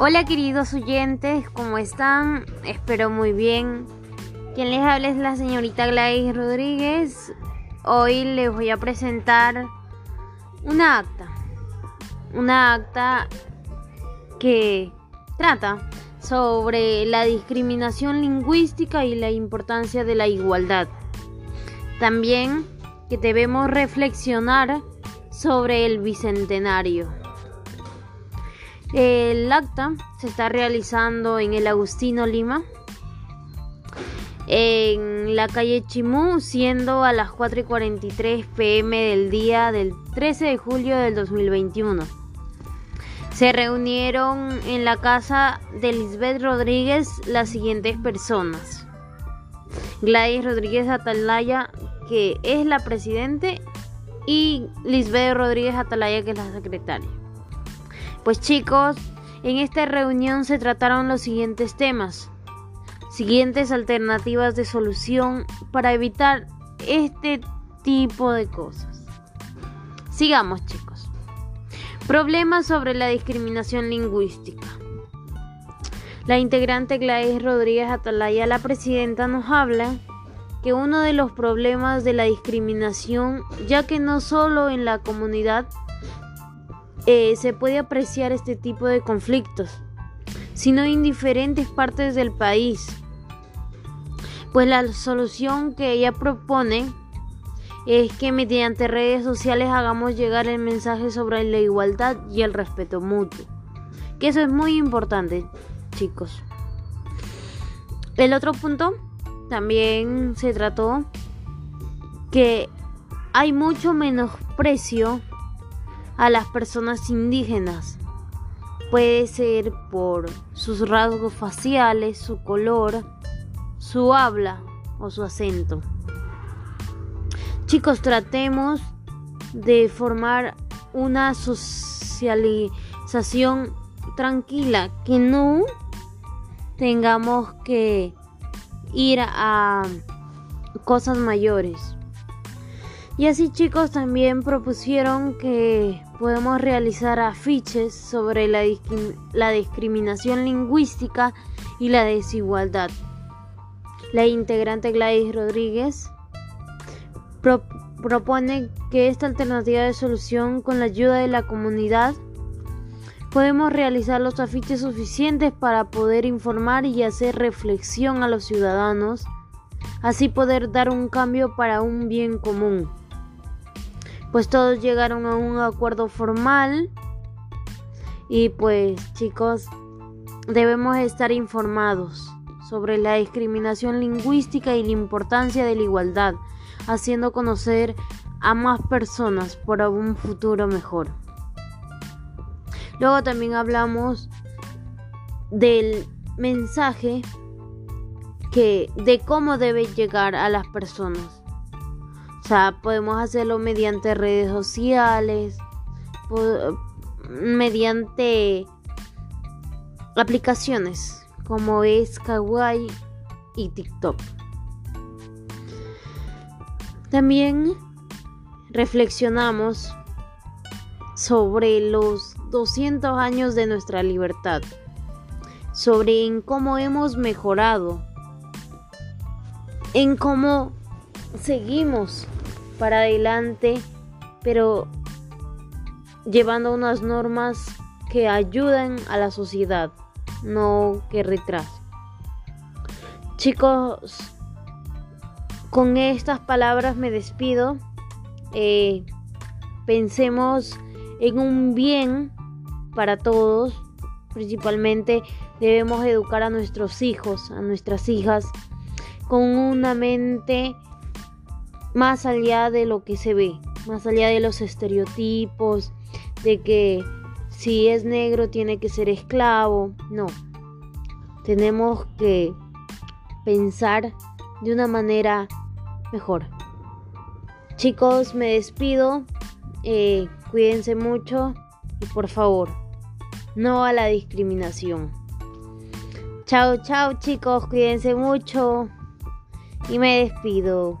Hola queridos oyentes, ¿cómo están? Espero muy bien. Quien les habla es la señorita Gladys Rodríguez. Hoy les voy a presentar una acta. Una acta que trata sobre la discriminación lingüística y la importancia de la igualdad. También que debemos reflexionar sobre el bicentenario. El acta se está realizando en el Agustino Lima, en la calle Chimú, siendo a las 4 y 43 pm del día del 13 de julio del 2021. Se reunieron en la casa de Lisbeth Rodríguez las siguientes personas. Gladys Rodríguez Atalaya, que es la presidente, y Lisbeth Rodríguez Atalaya, que es la secretaria. Pues chicos, en esta reunión se trataron los siguientes temas, siguientes alternativas de solución para evitar este tipo de cosas. Sigamos chicos. Problemas sobre la discriminación lingüística. La integrante Gladys Rodríguez Atalaya, la presidenta, nos habla que uno de los problemas de la discriminación, ya que no solo en la comunidad eh, se puede apreciar este tipo de conflictos, sino en diferentes partes del país. Pues la solución que ella propone es que mediante redes sociales hagamos llegar el mensaje sobre la igualdad y el respeto mutuo. Que eso es muy importante, chicos. El otro punto también se trató que hay mucho menosprecio a las personas indígenas. Puede ser por sus rasgos faciales, su color, su habla o su acento. Chicos, tratemos de formar una socialización tranquila, que no tengamos que ir a cosas mayores. Y así chicos también propusieron que podemos realizar afiches sobre la, la discriminación lingüística y la desigualdad. La integrante Gladys Rodríguez propone que esta alternativa de solución con la ayuda de la comunidad podemos realizar los afiches suficientes para poder informar y hacer reflexión a los ciudadanos, así poder dar un cambio para un bien común pues todos llegaron a un acuerdo formal y pues chicos debemos estar informados sobre la discriminación lingüística y la importancia de la igualdad, haciendo conocer a más personas para un futuro mejor. Luego también hablamos del mensaje que de cómo debe llegar a las personas. O sea, podemos hacerlo mediante redes sociales, mediante aplicaciones como es Kawaii y TikTok. También reflexionamos sobre los 200 años de nuestra libertad, sobre en cómo hemos mejorado, en cómo seguimos para adelante, pero llevando unas normas que ayuden a la sociedad, no que retrasen. Chicos, con estas palabras me despido. Eh, pensemos en un bien para todos. Principalmente debemos educar a nuestros hijos, a nuestras hijas, con una mente más allá de lo que se ve, más allá de los estereotipos, de que si es negro tiene que ser esclavo, no. Tenemos que pensar de una manera mejor. Chicos, me despido. Eh, cuídense mucho y por favor, no a la discriminación. Chao, chao chicos, cuídense mucho y me despido.